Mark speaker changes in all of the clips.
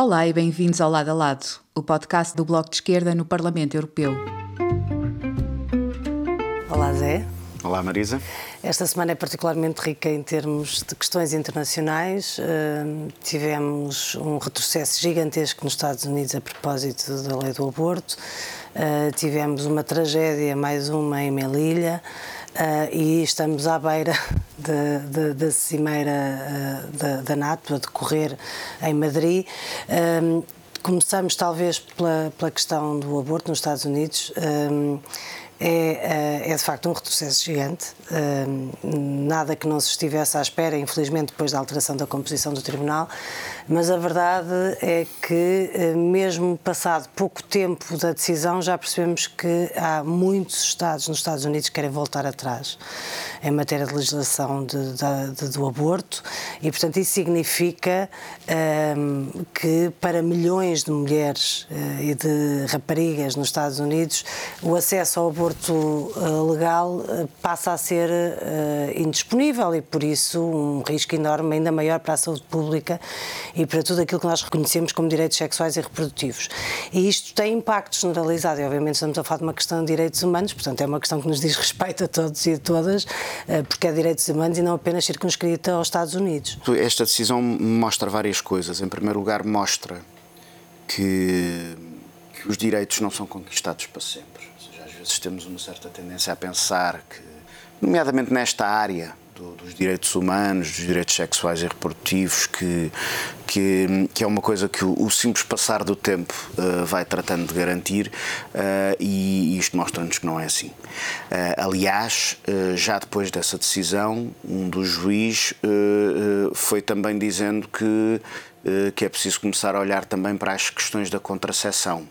Speaker 1: Olá e bem-vindos ao Lado a Lado, o podcast do Bloco de Esquerda no Parlamento Europeu.
Speaker 2: Olá, Zé.
Speaker 3: Olá, Marisa.
Speaker 2: Esta semana é particularmente rica em termos de questões internacionais. Uh, tivemos um retrocesso gigantesco nos Estados Unidos a propósito da lei do aborto. Uh, tivemos uma tragédia, mais uma em Melilla. Uh, e estamos à beira da cimeira da, NATO a decorrer em Madrid. Um, começamos talvez pela, pela, questão do aborto nos Estados Unidos. Um, é, é, de facto um retrocesso gigante, nada que não se estivesse à espera, infelizmente, depois da alteração da composição do Tribunal, mas a verdade é que, eh, mesmo passado pouco tempo da decisão, já percebemos que há muitos Estados nos Estados Unidos que querem voltar atrás em matéria de legislação de, de, de, do aborto. E, portanto, isso significa um, que para milhões de mulheres uh, e de raparigas nos Estados Unidos o acesso ao aborto uh, legal uh, passa a ser indisponível e, por isso, um risco enorme, ainda maior para a saúde pública e para tudo aquilo que nós reconhecemos como direitos sexuais e reprodutivos. E isto tem impacto generalizado e, obviamente, estamos a falar de uma questão de direitos humanos, portanto, é uma questão que nos diz respeito a todos e a todas, eh, porque é direitos humanos e não apenas circunscrita aos Estados Unidos.
Speaker 3: Esta decisão mostra várias coisas. Em primeiro lugar, mostra que, que os direitos não são conquistados para sempre. Vezes temos uma certa tendência a pensar que, nomeadamente nesta área, do, dos direitos humanos, dos direitos sexuais e reprodutivos, que, que, que é uma coisa que o, o simples passar do tempo uh, vai tratando de garantir uh, e isto mostra-nos que não é assim. Uh, aliás, já depois dessa decisão, um dos juízes foi também dizendo que, que é preciso começar a olhar também para as questões da contracepção.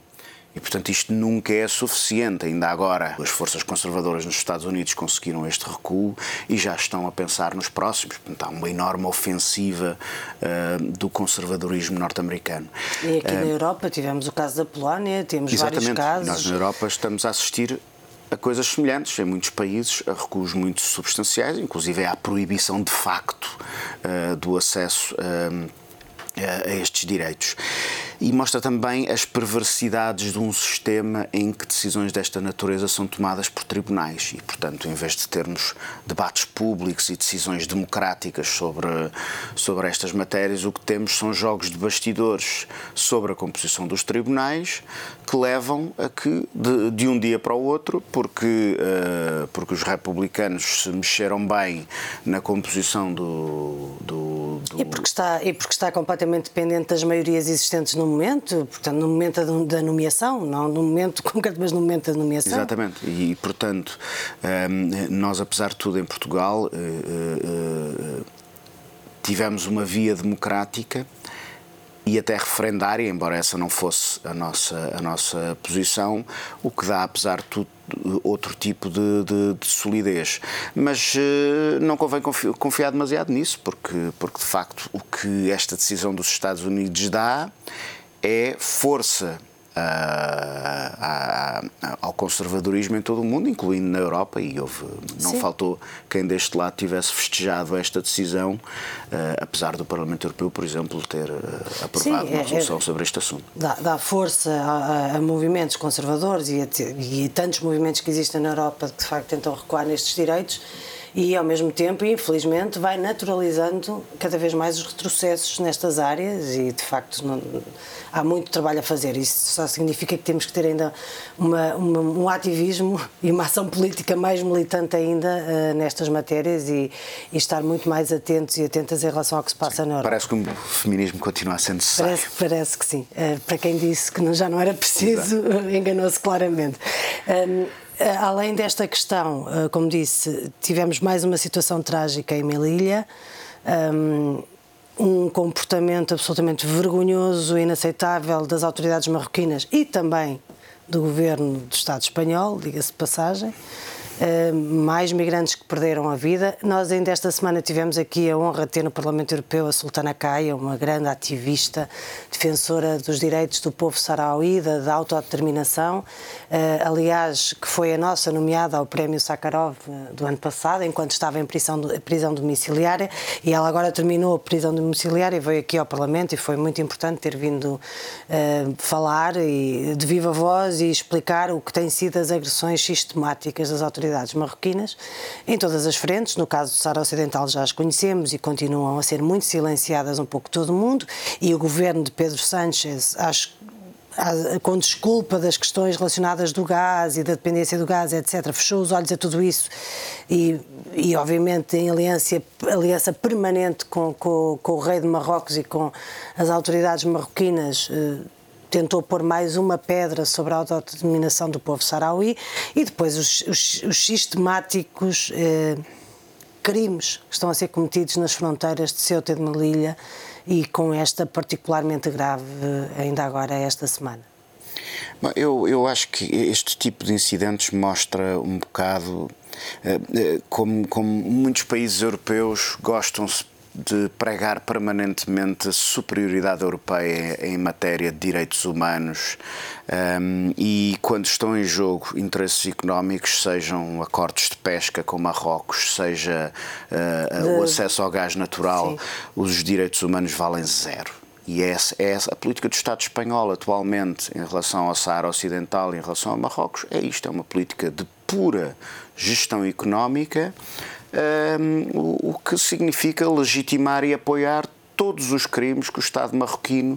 Speaker 3: E, portanto, isto nunca é suficiente. Ainda agora, as forças conservadoras nos Estados Unidos conseguiram este recuo e já estão a pensar nos próximos. Portanto, há uma enorme ofensiva uh, do conservadorismo norte-americano.
Speaker 2: E aqui uh, na Europa tivemos o caso da Polónia, temos
Speaker 3: vários
Speaker 2: casos.
Speaker 3: Nós na Europa estamos a assistir a coisas semelhantes em muitos países, a recuos muito substanciais, inclusive à proibição de facto uh, do acesso a estes direitos e mostra também as perversidades de um sistema em que decisões desta natureza são tomadas por tribunais. E, portanto, em vez de termos debates públicos e decisões democráticas sobre, sobre estas matérias, o que temos são jogos de bastidores sobre a composição dos tribunais que levam a que, de, de um dia para o outro, porque, uh, porque os republicanos se mexeram bem na composição do, do, do...
Speaker 2: E, porque está, e porque está completamente dependente das maiorias existentes no momento, portanto, no momento da nomeação, não no momento concreto, mas no momento da nomeação.
Speaker 3: Exatamente, e portanto, ehm, nós, apesar de tudo, em Portugal, eh, eh, tivemos uma via democrática e até referendária, embora essa não fosse a nossa, a nossa posição, o que dá, apesar de tudo, outro tipo de, de, de solidez. Mas uh, não convém confiar demasiado nisso, porque, porque de facto o que esta decisão dos Estados Unidos dá é força a, a, ao conservadorismo em todo o mundo, incluindo na Europa, e houve, não Sim. faltou quem deste lado tivesse festejado esta decisão, uh, apesar do Parlamento Europeu, por exemplo, ter uh, aprovado Sim, uma é, resolução é, sobre este assunto.
Speaker 2: Dá, dá força a, a, movimentos conservadores e e a tantos movimentos que existem na Europa que de facto tentam recuar nestes direitos e, ao mesmo tempo, infelizmente, vai naturalizando cada vez mais os retrocessos nestas áreas e, de facto, não, há muito trabalho a fazer. Isso só significa que temos que ter ainda uma, uma, um ativismo e uma ação política mais militante ainda uh, nestas matérias e, e, estar muito mais atentos e atentas em relação ao que se passa
Speaker 3: Sim,
Speaker 2: na Europa.
Speaker 3: Parece que o feminismo continua a ser necessário.
Speaker 2: Parece, parece que sim. Uh, para quem disse que já não era preciso, enganou-se claramente. Um, eh, além desta questão, eh, como disse, tivemos mais uma situação trágica em Melilla. Ehm, um comportamento absolutamente vergonhoso e inaceitável das autoridades marroquinas e também do governo do Estado espanhol, diga-se de passagem. Uh, mais migrantes que perderam a vida. Nós ainda esta semana tivemos aqui a honra de ter no Parlamento Europeu a Sultana Caia, uma grande ativista, defensora dos direitos do povo sarauí, da, da autodeterminação, uh, aliás, que foi a nossa nomeada ao Prémio Sakharov do ano passado, enquanto estava em prisão, prisão domiciliária, e ela agora terminou a prisão domiciliária e veio aqui ao Parlamento e foi muito importante ter vindo uh, falar e, de viva voz e explicar o que têm sido as agressões sistemáticas das autoridades marroquinas em todas as frentes. No caso do Sara Ocidental já as conhecemos e continuam a ser muito silenciadas um pouco todo o mundo e o governo de Pedro Sánchez, acho com desculpa das questões relacionadas do gás e da dependência do gás, etc., fechou os olhos a tudo isso e, e obviamente, em aliança, aliança permanente com, com, com, o rei de Marrocos e com as autoridades marroquinas, eh, tentou pôr mais uma pedra sobre a autodeterminação do povo sarauí e depois os, os, os sistemáticos eh, crimes que estão a ser cometidos nas fronteiras de Ceuta e de Melilla e com esta particularmente grave ainda agora esta semana.
Speaker 3: Eu, eu acho que este tipo de incidentes mostra um bocado eh, eh, como, como muitos países europeus gostam-se de pregar permanentemente a superioridade europeia em matéria de direitos humanos um, e quando estão em jogo interesses económicos, sejam acordos de pesca com Marrocos, seja uh, de... o acesso ao gás natural, Sim. os direitos humanos valem zero. E essa é a política do Estado espanhol atualmente em relação ao Saara Ocidental e em relação a Marrocos. É isto, é uma política de pura gestão económica o, o que significa legitimar e apoiar todos os crimes que o Estado marroquino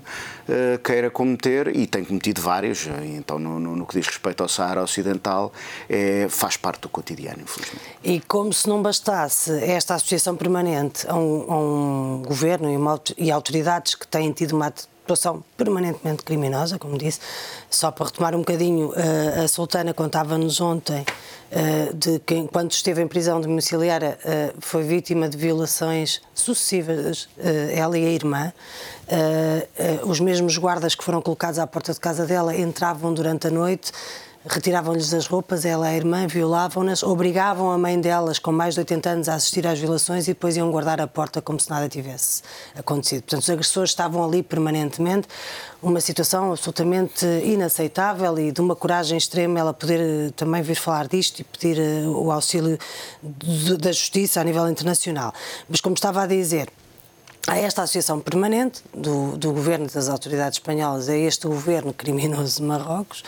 Speaker 3: uh, queira cometer e tem cometido vários, então no, no, no, que diz respeito ao Saara Ocidental é, faz parte do cotidiano, infelizmente.
Speaker 2: E como se não bastasse esta associação permanente a um, a um governo e, uma, e autoridades que têm tido uma situação permanentemente criminosa, como disse, só para retomar um bocadinho, uh, a Sultana contava-nos ontem uh, de que, enquanto esteve em prisão domiciliária, uh, foi vítima de violações sucessivas, ela e a irmã. os mesmos guardas que foram colocados à porta de casa dela entravam durante a noite retiravam-lhes as roupas, ela e a irmã, violavam-nas, obrigavam a mãe delas, com mais de 80 anos, a assistir às violações e depois iam guardar a porta como se nada tivesse acontecido. Portanto, os agressores estavam ali permanentemente, uma situação absolutamente inaceitável e de uma coragem extrema ela poder eh, também vir falar disto e pedir eh, o auxílio da justiça a nível internacional. Mas, como estava a dizer, Há esta associação permanente do, do governo das autoridades espanholas a este governo criminoso de Marrocos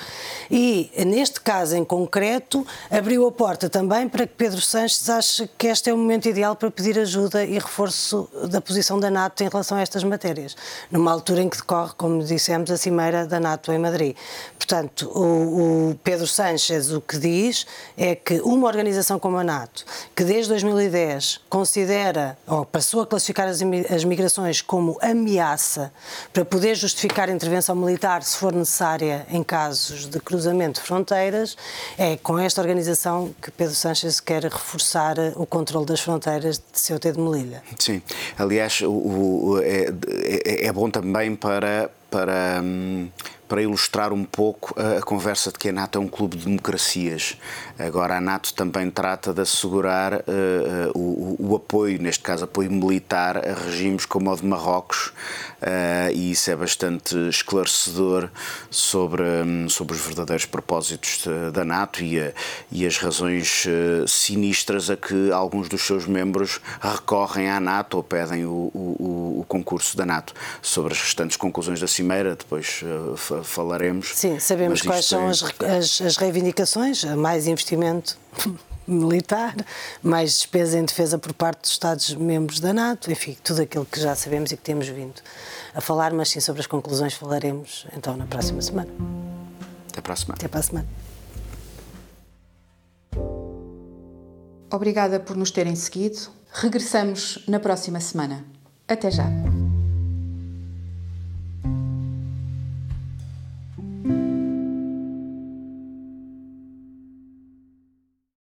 Speaker 2: e, neste caso em concreto, abriu a porta também para que Pedro Sanches ache que este é o momento ideal para pedir ajuda e reforço da posição da NATO em relação a estas matérias, numa altura em que decorre, como dissemos, a cimeira da NATO em Madrid. Portanto, o, o Pedro Sanches o que diz é que uma organização como a NATO, que desde 2010 considera, ou passou a classificar as, as as migrações como ameaça para poder justificar a intervenção militar, se for necessária, em casos de cruzamento de fronteiras, é com esta organização que Pedro Sánchez quer reforçar o controle das fronteiras de Ceuta e de Melilla.
Speaker 3: Sim, aliás, o, o, é, é, é bom também para para, hum, para ilustrar um pouco a, a, conversa de que a NATO é um clube de democracias. Agora, a NATO também trata de assegurar uh, uh, o, o, apoio, neste caso apoio militar, a regimes como o de Marrocos, uh, e isso é bastante esclarecedor sobre, um, sobre os verdadeiros propósitos da NATO e, a, e as razões sinistras a que alguns dos seus membros recorrem à NATO ou pedem o, o, o concurso da NATO. Sobre as restantes conclusões da Cimeira, depois uh, falaremos.
Speaker 2: Sim, sabemos quais são é... as, as, as reivindicações, mais investimento militar, mais despesa em defesa por parte dos Estados-membros da NATO, enfim, tudo aquilo que já sabemos e que temos vindo a falar, mas sim sobre as conclusões falaremos então na próxima semana.
Speaker 3: Até para a semana.
Speaker 2: Até para a semana.
Speaker 1: Obrigada por nos terem seguido. Regressamos na próxima semana. Até já.